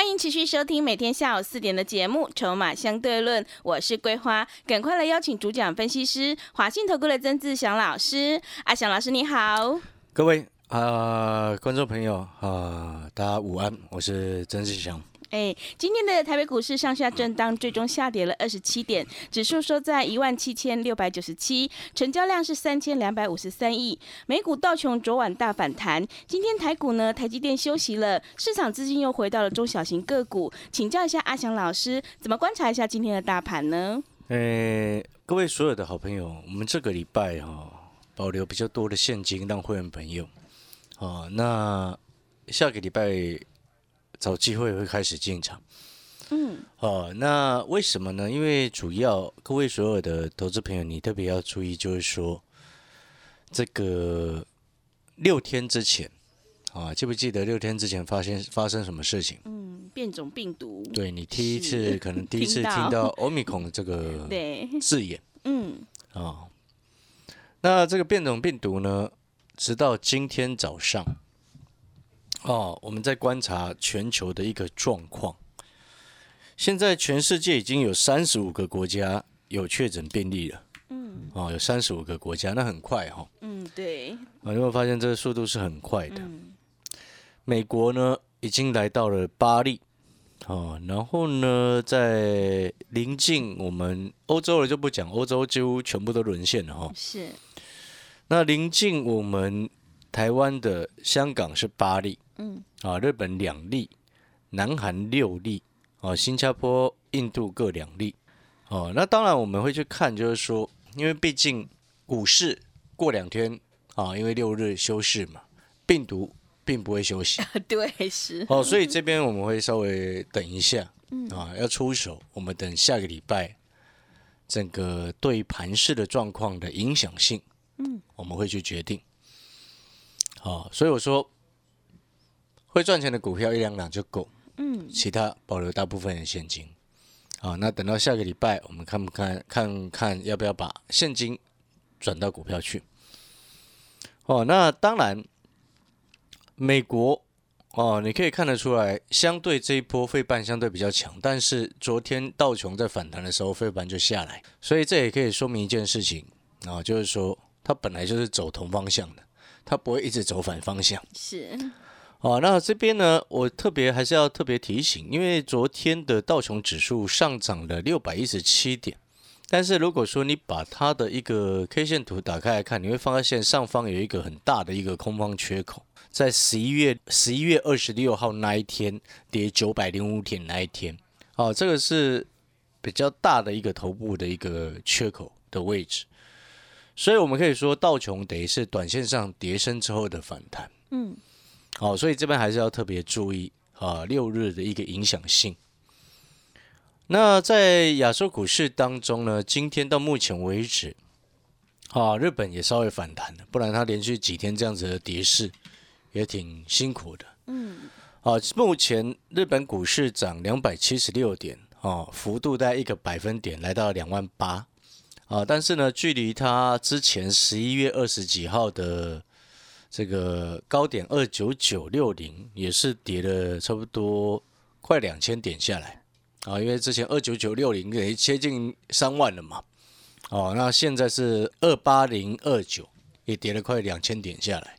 欢迎持续收听每天下午四点的节目《筹码相对论》，我是桂花，赶快来邀请主讲分析师华信投顾的曾志祥老师。阿祥老师你好，各位啊、观众朋友啊、大家午安，我是曾志祥。哎，今天的台北股市上下震荡，最终下跌了二十七点，指数收在一万七千六百九十七，成交量是三千两百五十三亿。美股道琼昨晚大反弹，今天台股呢，台积电休息了，市场资金又回到了中小型个股。请教一下阿翔老师，怎么观察一下今天的大盘呢？哎、各位所有的好朋友，我们这个礼拜哈、保留比较多的现金让会员朋友，哦，那下个礼拜找机会会开始进场。嗯，哦，那为什么呢？因为主要各位所有的投资朋友，你特别要注意，就是说这个六天之前啊，记不记得六天之前发现发生什么事情？嗯，变种病毒，对你第一次可能第一次听到。听到 omicron 这个 对，字眼。嗯，啊、那这个变种病毒呢，直到今天早上，哦，我们在观察全球的一个状况。现在全世界已经有三十五个国家有确诊病例了，嗯。哦，有三十五个国家，那很快哈、嗯，对，啊，你有没有发现这个速度是很快的？嗯。美国呢已经来到了巴黎，哦，然后呢，在临近我们欧洲了就不讲，欧洲几乎全部都沦陷了哈、哦。是，那临近我们台湾的香港是八例，嗯啊，日本两例，南韩六例，啊，新加坡、印度各两例，哦，那当然我们会去看，就是说，因为毕竟股市过两天啊，因为六日休市嘛，病毒并不会休息。对，是，哦，所以这边我们会稍微等一下，嗯啊，要出手，我们等下个礼拜整个对盘市的状况的影响性，嗯，我们会去决定。好、所以我说会赚钱的股票一两两就够，嗯其他保留大部分的现金。好，那等到下个礼拜，我们看不看看看要不要把现金转到股票去？哦，那当然，美国哦，你可以看得出来，相对这一波费半相对比较强，但是昨天道琼在反弹的时候，费半就下来，所以这也可以说明一件事情啊、就是说它本来就是走同方向的，它不会一直走反方向。是，哦，那这边呢，我特别还是要特别提醒，因为昨天的道琼指数上涨了六百一十七点，但是如果说你把它的一个 K 线图打开来看，你会发现上方有一个很大的一个空方缺口，在十一月十一月二十六号那一天跌九百零五点那一天，哦，这个是比较大的一个头部的一个缺口的位置，所以我们可以说道琼等于是短线上跌升之后的反弹。嗯好、所以这边还是要特别注意啊，六日的一个影响性。那在亚洲股市当中呢，今天到目前为止，啊，日本也稍微反弹了，不然它连续几天这样子的跌势也挺辛苦的。嗯啊，目前日本股市涨两百七十六点，啊，幅度在一个百分点，来到两万八。啊，但是呢，距离它之前十一月二十几号的这个高点二九九六零也是跌了差不多快两千点下来。啊，因为之前二九九六零也接近三万了嘛，哦，那现在是二八零二九，也跌了快两千点下来，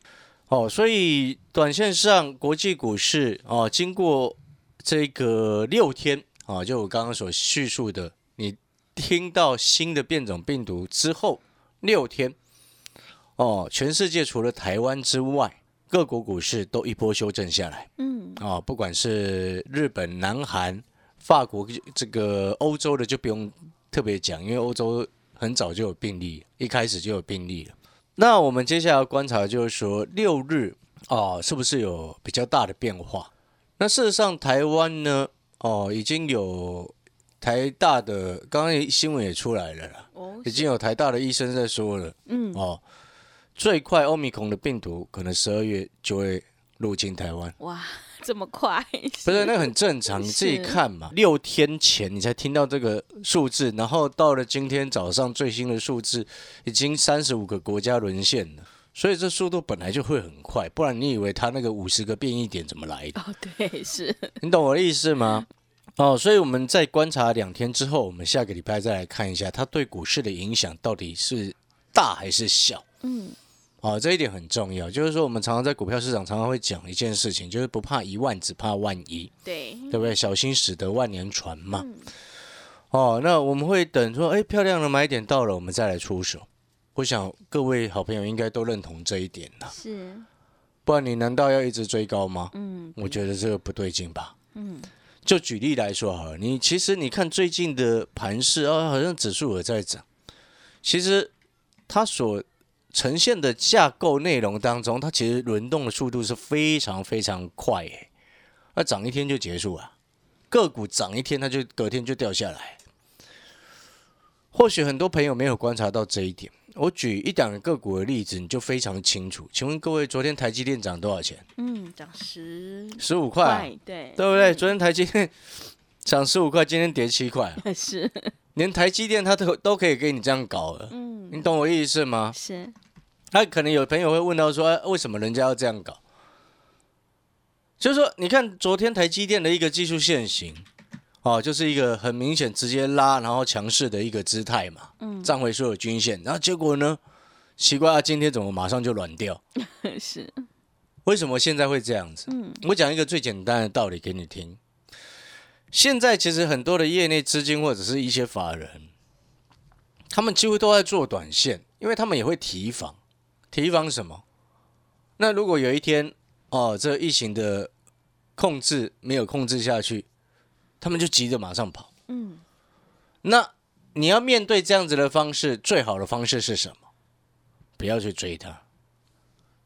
哦，所以短线上国际股市哦，经过这个六天啊，就我刚刚所叙述的，你听到新的变种病毒之后六天。哦，全世界除了台湾之外，各国股市都一波修正下来嗯啊、不管是日本、南韩、法国这个欧洲的就不用特别讲，因为欧洲很早就有病例，一开始就有病例了。那我们接下来要观察就是说，六日哦，是不是有比较大的变化？那事实上，台湾呢，哦，已经有台大的，刚刚新闻也出来了啦，哦已经有台大的医生在说了，嗯哦，最快欧米孔的病毒可能十二月就会入侵台湾，哇，这么快？不是那很正常，你自己看嘛。六天前你才听到这个数字，然后到了今天早上最新的数字，已经三十五个国家沦陷了。所以这速度本来就会很快，不然你以为他那个五十个变异点怎么来的？哦，对，是，你懂我的意思吗？哦，所以我们在观察两天之后，我们下个礼拜再来看一下它对股市的影响到底是大还是小。嗯，哦，这一点很重要，就是说我们常常在股票市场常常会讲一件事情，就是不怕一万，只怕万一，对，对不对？小心驶得万年船嘛。哦，那我们会等说，哎，漂亮的买点到了，我们再来出手。我想各位好朋友应该都认同这一点呐，是，不然你难道要一直追高吗？嗯我觉得这个不对劲吧。嗯，就举例来说好了，你其实你看最近的盘势啊，好像指数也在涨，其实它所呈现的架构内容当中，它其实轮动的速度是非常非常快诶，那涨一天就结束了，个股涨一天它就隔天就掉下来。或许很多朋友没有观察到这一点，我举一档个股的例子，你就非常清楚。请问各位，昨天台积电涨多少钱？嗯，涨十十五块对，对不对？昨天台积电 涨十五块，今天跌七块，是，连台积电它都都可以给你这样搞了，嗯，你懂我意思吗？是，那可能有朋友会问到说，哎为什么人家要这样搞？就是说，你看昨天台积电的一个技术线型，哦，就是一个很明显直接拉，然后强势的一个姿态嘛，嗯，站回所有均线，然后结果呢，奇怪啊，今天怎么马上就软掉？是，为什么现在会这样子？嗯，我讲一个最简单的道理给你听。现在其实很多的业内资金或者是一些法人，他们几乎都在做短线，因为他们也会提防，提防什么？那如果有一天哦，这疫情的控制没有控制下去，他们就急着马上跑。嗯，那你要面对这样子的方式，最好的方式是什么？不要去追它。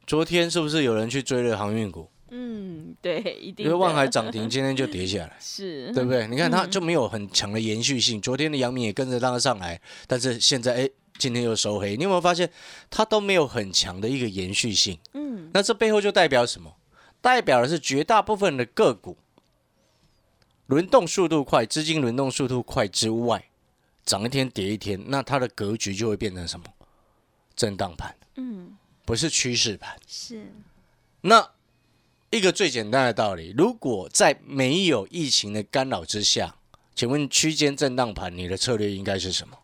昨天是不是有人去追了航运股？嗯，对，一定，因为万海涨停，今天就跌下来，是，对不对？你看它嗯就没有很强的延续性。昨天的阳明也跟着拉上来，但是现在哎，今天又收黑。你有没有发现它都没有很强的一个延续性？嗯，那这背后就代表什么？代表的是绝大部分的个股轮动速度快，资金轮动速度快之外，涨一天跌一天，那它的格局就会变成什么？震荡盘，嗯，不是趋势盘。是，那一个最简单的道理，如果在没有疫情的干扰之下，请问区间震荡盘，你的策略应该是什么？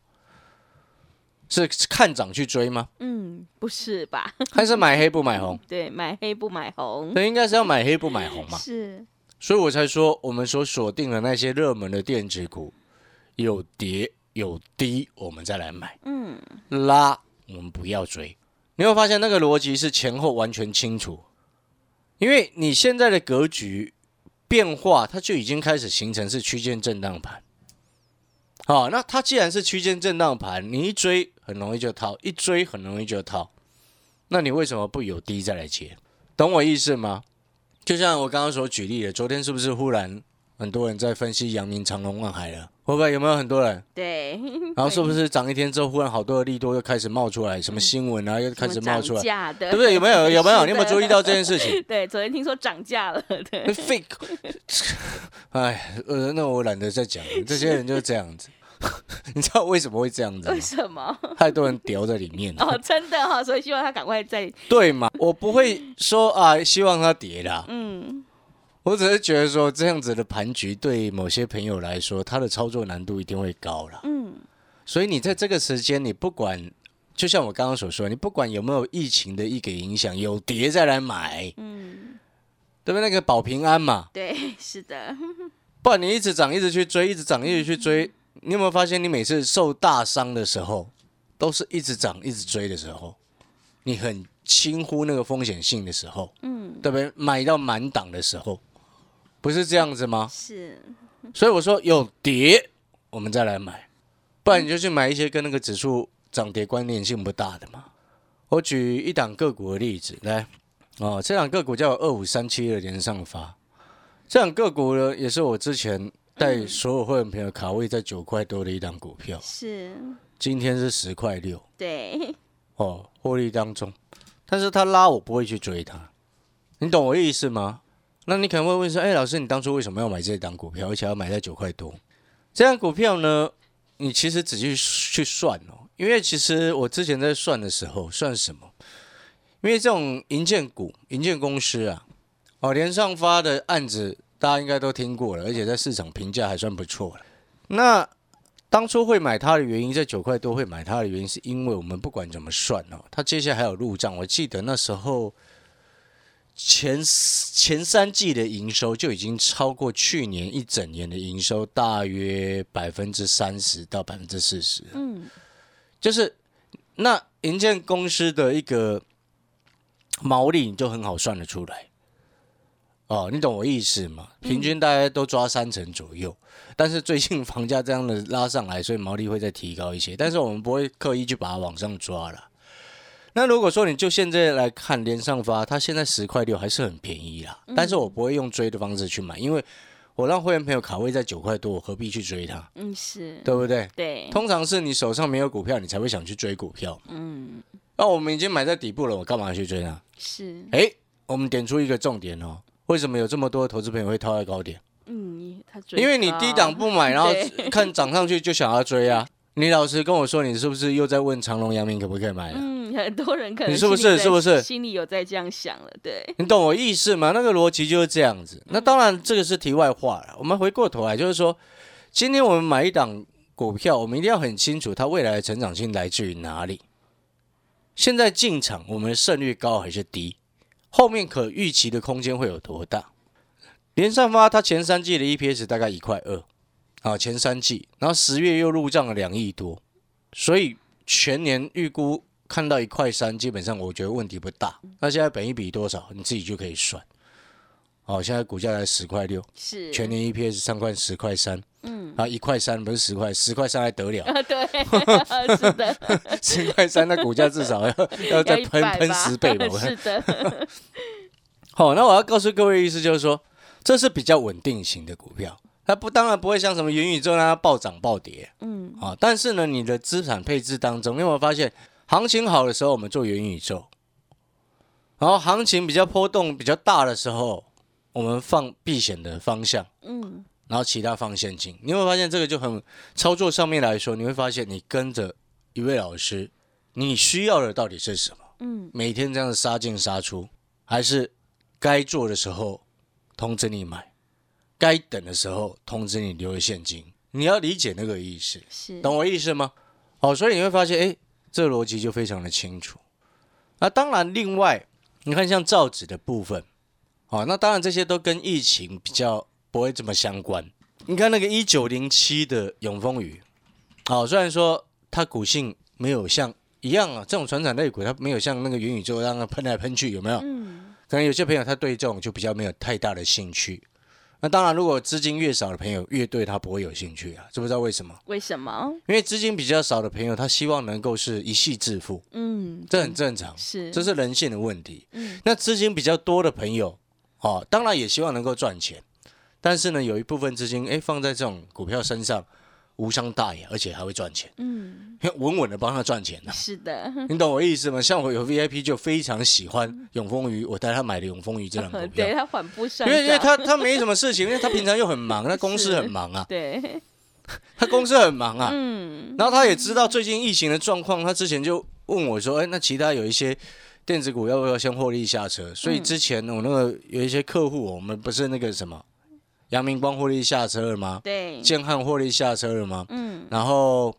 是看涨去追吗？嗯，不是吧？还是买黑不买红？对，买黑不买红，对，应该是要买黑不买红嘛。是，所以我才说，我们所锁定的那些热门的电子股，有跌有低，我们再来买；嗯，拉我们不要追。你会发现那个逻辑是前后完全清楚，因为你现在的格局变化，它就已经开始形成是区间震荡盘。好，那它既然是区间震荡盘，你一追很容易就套，一追很容易就套，那你为什么不有低再来接？懂我意思吗？就像我刚刚所举例的，昨天是不是忽然很多人在分析阳明、长隆、万海了？会不会有没有很多人？对，然后是不是涨一天之后，忽然好多的利多又开始冒出来，什么新闻啊，又开始冒出来，价的，对不对？有没有？有没有？你有没有注意到这件事情对，昨天听说涨价了，对，？fake，哎，呃，那我懒得再讲了，这些人就是这样子。你知道为什么会这样子吗为？什么？太多人掉在里面了，哦，真的哈、所以希望他赶快再，对嘛？我不会说啊，希望它跌啦，嗯，我只是觉得说这样子的盘局对某些朋友来说，他的操作难度一定会高了。嗯，所以你在这个时间，你不管，就像我刚刚所说，你不管有没有疫情的一个影响，有跌再来买，嗯，对不对？那个保平安嘛，对，是的，不然你一直涨，一直去追，一直涨，一直去追，你有没有发现，你每次受大伤的时候，都是一直涨，一直追的时候，你很轻忽那个风险性的时候，嗯，对不对？买到满档的时候，不是这样子吗？是，所以我说有跌，我们再来买，不然你就去买一些跟那个指数涨跌关联性不大的嘛。我举一档个股的例子来，哦，这档个股叫二五三七的连上发，这档个股呢也是我之前带所有会员朋友卡位在九块多的一档股票，是，今天是十块六。对，哦，获利当中，但是他拉我不会去追他，你懂我意思吗？那你可能会问说，哎、老师，你当初为什么要买这档股票，而且要买在九块多？这档股票呢，你其实仔细去算哦，因为其实我之前在算的时候，算什么？因为这种银建股、银建公司啊，哦，连上发的案子大家应该都听过了，而且在市场评价还算不错了。那当初会买它的原因，在九块多会买它的原因，是因为我们不管怎么算哦，它接下来还有入账。我记得那时候前前三季的营收就已经超过去年一整年的营收，大约百分之三十到百分之四十。嗯，就是那银建公司的一个毛利，你就很好算得出来。哦，你懂我意思吗？平均大家都抓三成左右，但是最近房价这样的拉上来，所以毛利会再提高一些。但是我们不会刻意去把它往上抓了。那如果说你就现在来看连上发，它现在十块六还是很便宜啦。但是我不会用追的方式去买，因为我让会员朋友卡位在九块多，我何必去追它？嗯，是，对不对？对，通常是你手上没有股票，你才会想去追股票。嗯，那我们已经买在底部了，我干嘛去追它？是，哎，我们点出一个重点哦，为什么有这么多投资朋友会套在高点？嗯，他追因为你低档不买，然后看涨上去就想要追啊。你老实跟我说，你是不是又在问长隆、阳明可不可以买了？嗯，很多人可能你是不是是不是心里有在这样想了？对，你懂我意思吗？那个逻辑就是这样子。那当然，这个是题外话了。我们回过头来，就是说，今天我们买一档股票，我们一定要很清楚它未来的成长性来自于哪里。现在进场，我们的胜率高还是低？后面可预期的空间会有多大？连上发它前三季的 EPS 大概一块二，啊，前三季，然后十月又入账了两亿多，所以全年预估看到一块三，基本上我觉得问题不大。那现在本一比多少，你自己就可以算。哦，现在股价才十块六，是全年 EPS 上块十块三，嗯，啊，一块三不是十块，十块三还得了？啊，对，是的，十块三，那股价至少要要再喷喷十倍吧？我是的，好，那我要告诉各位意思就是说，这是比较稳定型的股票，它不当然不会像什么元宇宙那样暴涨暴跌。嗯，啊，但是呢，你的资产配置当中，你有没有发现，行情好的时候我们做元宇宙，然后行情比较波动比较大的时候，我们放避险的方向，嗯，然后其他放现金，你有没有发现这个就很操作上面来说，你会发现你跟着一位老师，你需要的到底是什么？嗯，每天这样子杀进杀出，还是该做的时候通知你买，该等的时候通知你留了现金？你要理解那个意思，是，懂我意思吗？哦，所以你会发现，哎，这个逻辑就非常的清楚。那当然，另外你看像造纸的部分，哦，那当然这些都跟疫情比较不会这么相关。你看那个一九零七的永丰鱼，哦，虽然说它股性没有像一样啊，这种船产类股它没有像那个元宇宙让它喷来喷去，有没有？嗯，可能有些朋友他对这种就比较没有太大的兴趣。那当然，如果资金越少的朋友，越对他不会有兴趣啊，知不知道为什么？为什么？因为资金比较少的朋友，他希望能够是一夕致富，嗯，这很正常，是，这是人性的问题。嗯那资金比较多的朋友，哦，当然也希望能够赚钱，但是呢，有一部分资金哎放在这种股票身上，无伤大雅，而且还会赚钱，嗯，稳稳的帮他赚钱呢、是的，你懂我意思吗？像我有 VIP 就非常喜欢永丰鱼，我带他买的永丰鱼这两 股票。对，他缓步上因为因为，他他没什么事情，因为他平常又很忙，他公司很忙啊，对，他公司很忙啊，嗯，然后他也知道最近疫情的状况，他之前就问我说：“哎，那其他有一些电子股要不要先获利下车？”所以之前我那个有一些客户，我们不是那个什么阳明光获利下车了吗？对，建汉获利下车了吗？嗯，然后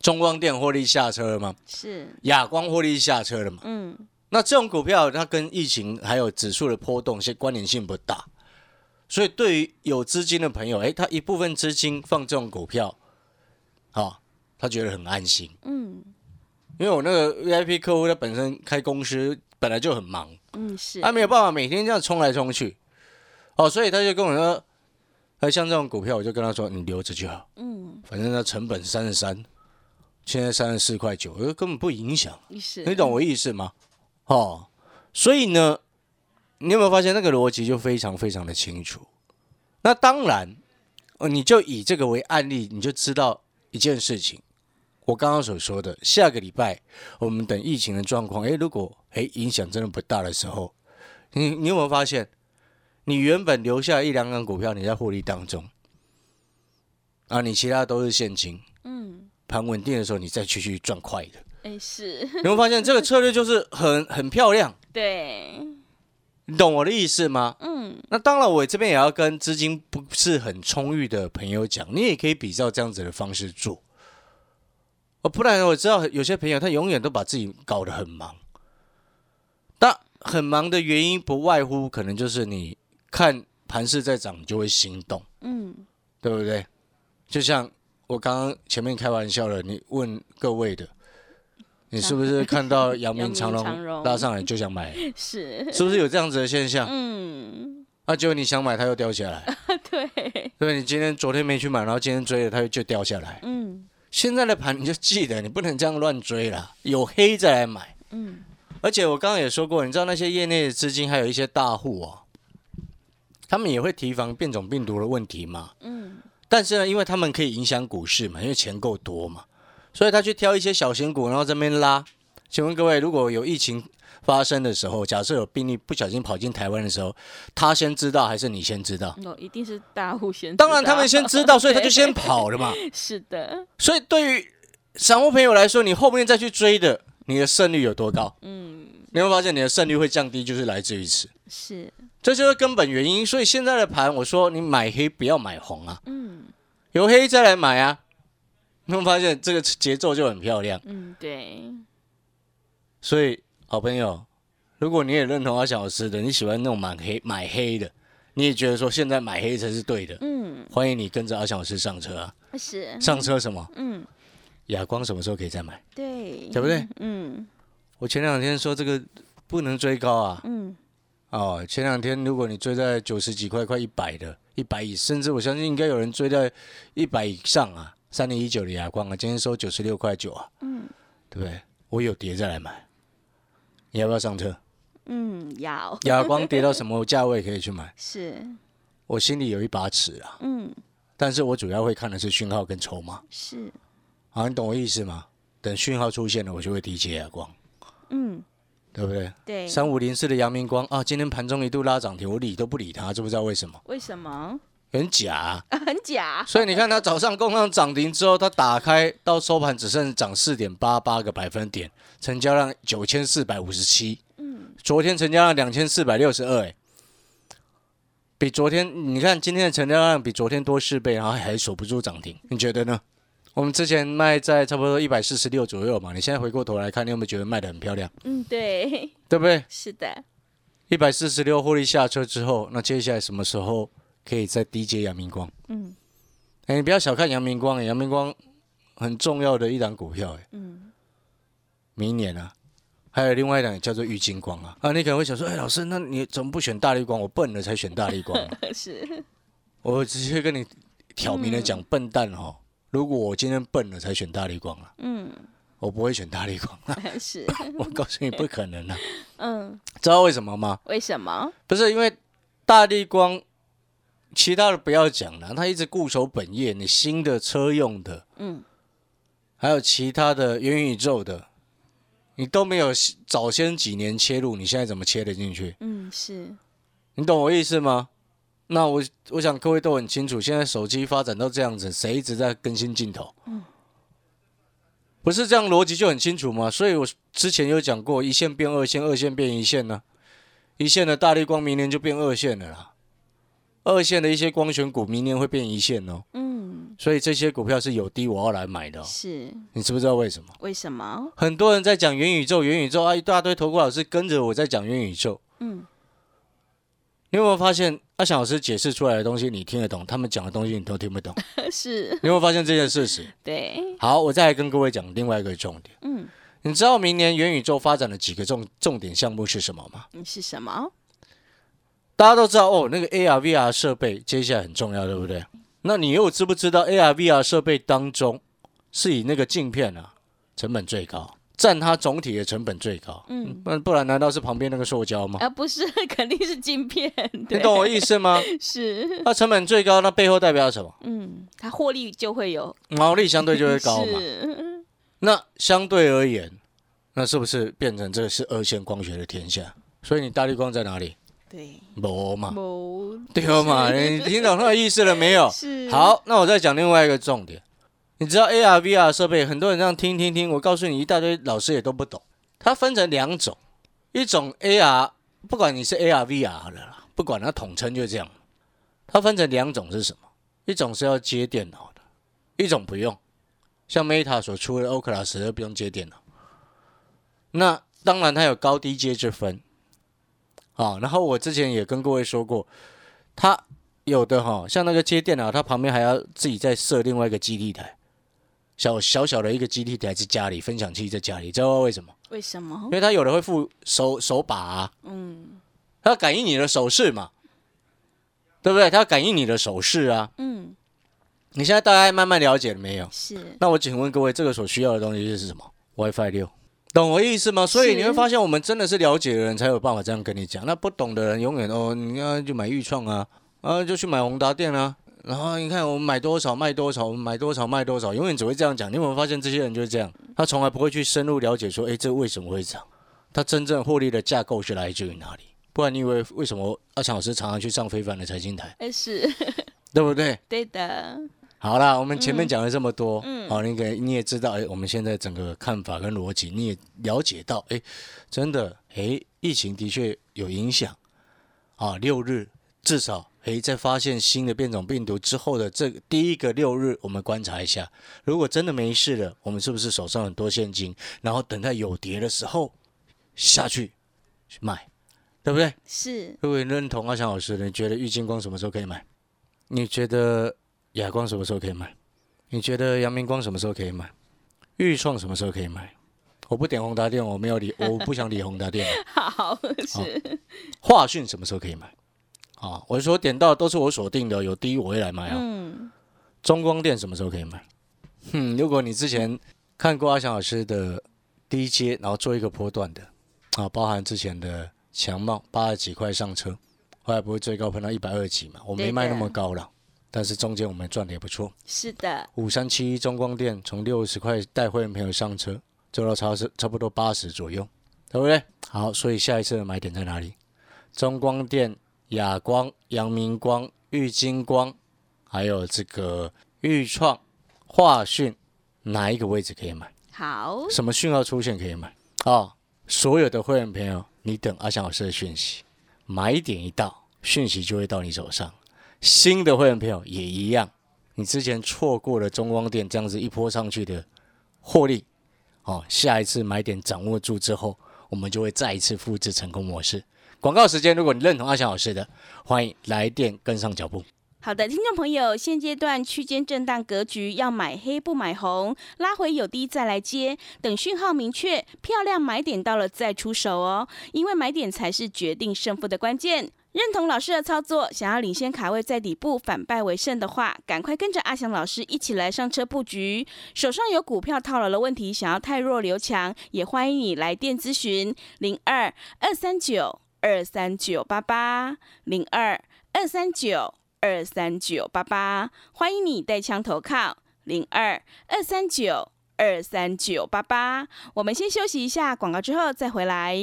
中光电获利下车了吗？是，亚光获利下车了吗？嗯，那这种股票它跟疫情还有指数的波动，是关联性不大，所以对于有资金的朋友，诶，他一部分资金放这种股票，啊、他觉得很安心。嗯，因为我那个 VIP 客户他本身开公司本来就很忙，嗯，是，他没有办法每天这样冲来冲去，哦，所以他就跟我说，哎，像这种股票，我就跟他说，你留着就好，嗯，反正它成本三十三，现在三十四块九，呃根本不影响。是，你懂我意思吗？哦，所以呢，你有没有发现那个逻辑就非常非常的清楚？那当然，哦，你就以这个为案例，你就知道一件事情。我刚刚所说的，下个礼拜我们等疫情的状况，哎，如果哎影响真的不大的时候，你你有没有发现，你原本留下一两张股票，你在获利当中，啊，你其他都是现金，嗯，盘稳定的时候，你再继续赚快的。哎，是，你会发现这个策略就是很 很漂亮，对，你懂我的意思吗？嗯，那当然，我这边也要跟资金不是很充裕的朋友讲，你也可以比照这样子的方式做。哦，不然我知道有些朋友他永远都把自己搞得很忙，但很忙的原因不外乎可能就是你看盘势在涨，你就会心动，嗯，对不对？就像我刚刚前面开玩笑了，你问各位的，你是不是看到阳明长隆拉上来就想买？是，是不是有这样子的现象？嗯，啊，结果你想买，它又掉下来。对，对，你今天昨天没去买，然后今天追了，它就掉下来。嗯现在的盘你就记得，你不能这样乱追了，有黑再来买。嗯，而且我刚刚也说过，你知道那些业内的资金，还有一些大户哦，他们也会提防变种病毒的问题嘛。嗯，但是呢，因为他们可以影响股市嘛，因为钱够多嘛，所以他去挑一些小型股，然后这边拉。请问各位，如果有疫情发生的时候，假设有病例不小心跑进台湾的时候，他先知道还是你先知道？哦，一定是大户先，当然他们先知道，所以他就先跑了嘛。是的，所以对于散户朋友来说，你后面再去追的，你的胜率有多高？嗯，你会发现你的胜率会降低，就是来自于此，是，这就是根本原因。所以现在的盘，我说你买黑不要买红啊，嗯有黑再来买啊。你会发现这个节奏就很漂亮。嗯，对，所以好朋友，如果你也认同阿小老师的，你喜欢那种买黑买黑的，你也觉得说现在买黑才是对的，嗯，欢迎你跟着阿小老师上车啊！是，上车什么？嗯，哑光什么时候可以再买？对，对不对？嗯我前两天说这个不能追高啊，嗯，哦，前两天如果你追在九十几块、快一百的，一百以，甚至我相信应该有人追在一百以上啊，三零一九的哑光啊，今天收九十六块九啊，嗯，对不对？我有跌再来买，你要不要上车？嗯，要哑光跌到什么价位可以去买？是，我心里有一把尺啊，嗯但是我主要会看的是讯号跟筹码，是，好，你懂我意思吗？等讯号出现了，我就会提起哑光，嗯对不对？对，三五零四的阳明光啊，今天盘中一度拉涨停，我理都不理它，知不知道为什么？为什么？很假啊、啊 很假，所以你看它早上攻上涨停之后，它打开到收盘只剩涨四点八八个百分点，成交量九千四百五十七。嗯昨天成交量两千四百六十二，哎，比昨天你看今天的成交量比昨天多四倍，然后还守不住涨停，你觉得呢？我们之前卖在差不多一百四十六左右嘛，你现在回过头来看，你有没有觉得卖的很漂亮？嗯，对，对不对？是的，一百四十六获利下车之后，那接下来什么时候可以再低接阳明光？嗯哎，你不要小看阳明光，哎阳明光很重要的一档股票，哎，嗯明年啊，还有另外一档叫做玉金光啊。啊，你可能会想说，哎，老师，那你怎么不选大力光？我笨了才选大力光啊、是，我直接跟你挑明了讲，笨蛋哦。如果我今天笨了才选大力光啊，嗯我不会选大力光啊。是，我告诉你，不可能啊！嗯，知道为什么吗？为什么？不是因为大力光，其他的不要讲了，他一直固守本业，你新的车用的，嗯还有其他的元宇宙的，你都没有早先几年切入，你现在怎么切得进去？嗯是，你懂我意思吗？那我我想各位都很清楚，现在手机发展到这样子，谁一直在更新镜头？嗯不是这样逻辑就很清楚吗？所以我之前有讲过，一线变二线，二线变一线呢、一线的大力光明年就变二线了啦，二线的一些光学股明年会变一线哦。嗯所以这些股票是有低我要来买的、哦，是，你知不知道为什么？为什么？很多人在讲元宇宙，元宇宙啊，一大堆投顾老师跟着我在讲元宇宙。嗯你有没有发现阿翔老师解释出来的东西你听得懂，他们讲的东西你都听不懂？是，你有没有发现这件事实？对，好，我再来跟各位讲另外一个重点。嗯你知道明年元宇宙发展的几个重重点项目是什么吗？嗯是什么？大家都知道哦，那个 AR、VR 设备接下来很重要，对不对？那你又知不知道 AR、VR 设备当中是以那个镜片啊成本最高，占它总体的成本最高？嗯不然不然难道是旁边那个塑胶吗？啊不是，肯定是晶片，你懂我意思吗？是，它成本最高，那背后代表什么？嗯，它获利就会有毛利相对就会高嘛。是，那相对而言，那是不是变成这个是二线光学的天下？所以你大力光在哪里？对，没嘛，某对嘛？你听懂那个意思了没有？是，好，那我再讲另外一个重点。你知道 AR、VR 设备，很多人这样听听听，我告诉你一大堆，老师也都不懂。它分成两种，一种 AR，不管你是 AR、VR 的啦，不管它统称就这样。它分成两种是什么？一种是要接电脑的，一种不用。像 Meta 所出的 Oculus 都不用接电脑。那当然它有高低阶之分。啊，然后我之前也跟各位说过，它有的哈，像那个接电脑，它旁边还要自己再设另外一个基地台。小小小的一个基地台在家里，分享器在家里，知道为什么？为什么？因为它有的会附手手把啊，嗯，它要感应你的手势嘛，对不对？它要感应你的手势啊，嗯。你现在大概慢慢了解了没有？是。那我请问各位，这个所需要的东西是什么？WiFi 六，懂我意思吗？所以你会发现，我们真的是了解的人才有办法这样跟你讲。那不懂的人，永远哦，你要就买豫创啊，啊，就去买宏达电啊。然后你看我们买多少卖多少，我们买多少卖多少，永远只会这样讲。你有没有发现这些人就是这样？他从来不会去深入了解说，哎，这为什么会涨？他真正获利的架构是来自于哪里？不然你以为为什么阿强老师常常去上非凡的财经台？哎，是 对不对？对的。好啦，我们前面讲了这么多，嗯，好，你给你也知道，哎，我们现在整个看法跟逻辑，你也了解到，哎，真的，哎，疫情的确有影响，啊，六日至少。诶，在发现新的变种病毒之后的这第一个六日，我们观察一下，如果真的没事了，我们是不是手上很多现金，然后等待有跌的时候下去去买，对不对？是。各位认同阿强老师的，你觉得郁金光什么时候可以买？你觉得亚光什么时候可以买？你觉得阳明光什么时候可以买？玉创什么时候可以买？我不点宏达电，我没有理，我不想理宏达电。好，是。华讯什么时候可以买？啊，我说点到都是我锁定的，有低我会来买啊。嗯。中光电什么时候可以买？哼，如果你之前看过阿翔老师的低阶，然后做一个波段的，啊，包含之前的强茂八十几块上车，后来不会最高喷到一百二几嘛？我没卖那么高了，但是中间我们赚的也不错。是的。五三七一中光电从六十块带会员朋友上车，做到差是差不多八十左右，对不对？好，所以下一次的买点在哪里？中光电。亚光、阳明光、玉金光，还有这个玉创、华讯，哪一个位置可以买？好，什么讯号出现可以买？哦，所有的会员朋友，你等阿翔老师的讯息，买点一到，讯息就会到你手上。新的会员朋友也一样，你之前错过了中光电这样子一波上去的获利，哦，下一次买点掌握住之后，我们就会再一次复制成功模式。广告时间，如果你认同阿翔老师的，欢迎来电跟上脚步。好的，听众朋友，现阶段区间震荡格局，要买黑不买红，拉回有低再来接，等讯号明确，漂亮买点到了再出手哦，因为买点才是决定胜负的关键。认同老师的操作，想要领先卡位在底部，反败为胜的话，赶快跟着阿翔老师一起来上车布局。手上有股票套牢的问题，想要太弱留强，也欢迎你来电咨询零二二三九。二三九八八零二二三九二三九八八，欢迎你带枪投靠零二二三九二三九八八。我们先休息一下广告，之后再回来。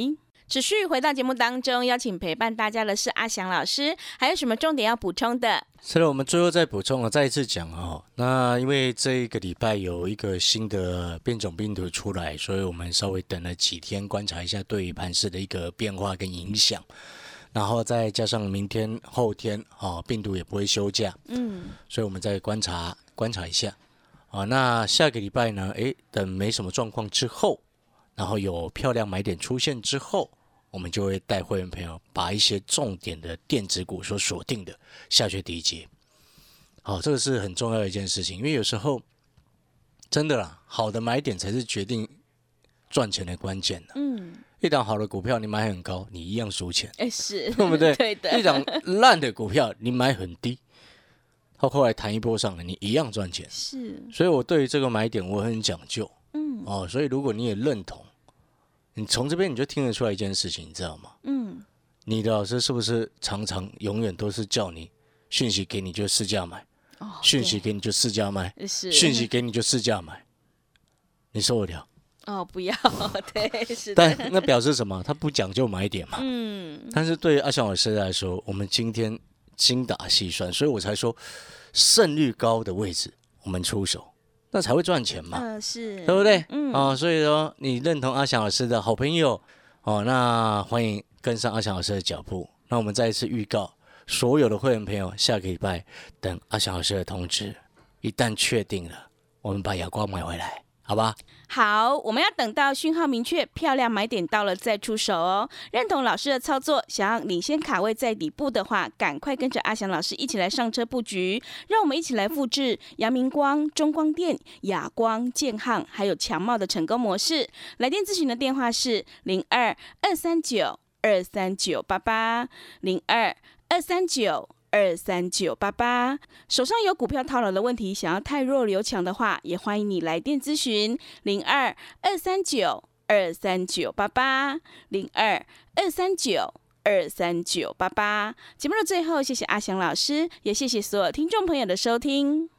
持续回到节目当中，邀请陪伴大家的是阿翔老师，还有什么重点要补充的？是的，我们最后再补充了，再一次讲哦。那因为这一个礼拜有一个新的变种病毒出来，所以我们稍微等了几天，观察一下对于盘市的一个变化跟影响。然后再加上明天、后天啊，病毒也不会休假，嗯，所以我们再观察观察一下啊。那下个礼拜呢？诶，等没什么状况之后，然后有漂亮买点出现之后。我们就会带会员朋友把一些重点的电子股所锁定的下去低阶，好，这个是很重要的一件事情，因为有时候真的啦，好的买点才是决定赚钱的关键嗯，一档好的股票你买很高，你一样输钱。哎，是，对不对？对的。一档烂的股票你买很低，它后来弹一波上来，你一样赚钱。是。所以我对于这个买点我很讲究。嗯。哦，所以如果你也认同。你从这边你就听得出来一件事情，你知道吗？嗯，你的老师是不是常常永远都是叫你讯息给你就试价买，讯息给你就试价卖，讯息给你就试价买，你受得了？哦，不要，对，是。但那表示什么？他不讲究买点嘛。嗯。但是对于阿翔老师来说，我们今天精打细算，所以我才说胜率高的位置我们出手，那才会赚钱嘛，嗯，是，对不对？嗯哦，所以说你认同阿翔老师的好朋友哦，那欢迎跟上阿翔老师的脚步。那我们再一次预告所有的会员朋友，下个礼拜等阿翔老师的通知，一旦确定了，我们把哑光买回来，好吧？好，我们要等到讯号明确、漂亮买点到了再出手哦。认同老师的操作，想要领先卡位在底部的话，赶快跟着阿翔老师一起来上车布局。让我们一起来复制阳明光、中光电、亚光、建汉还有强茂的成功模式。来电咨询的电话是零二二三九二三九八八零二二三九。二三九八八，手上有股票套牢的问题，想要太弱留强的话，也欢迎你来电咨询零二二三九二三九八八零二二三九二三九八八。节目的最后，谢谢阿翔老师，也谢谢所有听众朋友的收听。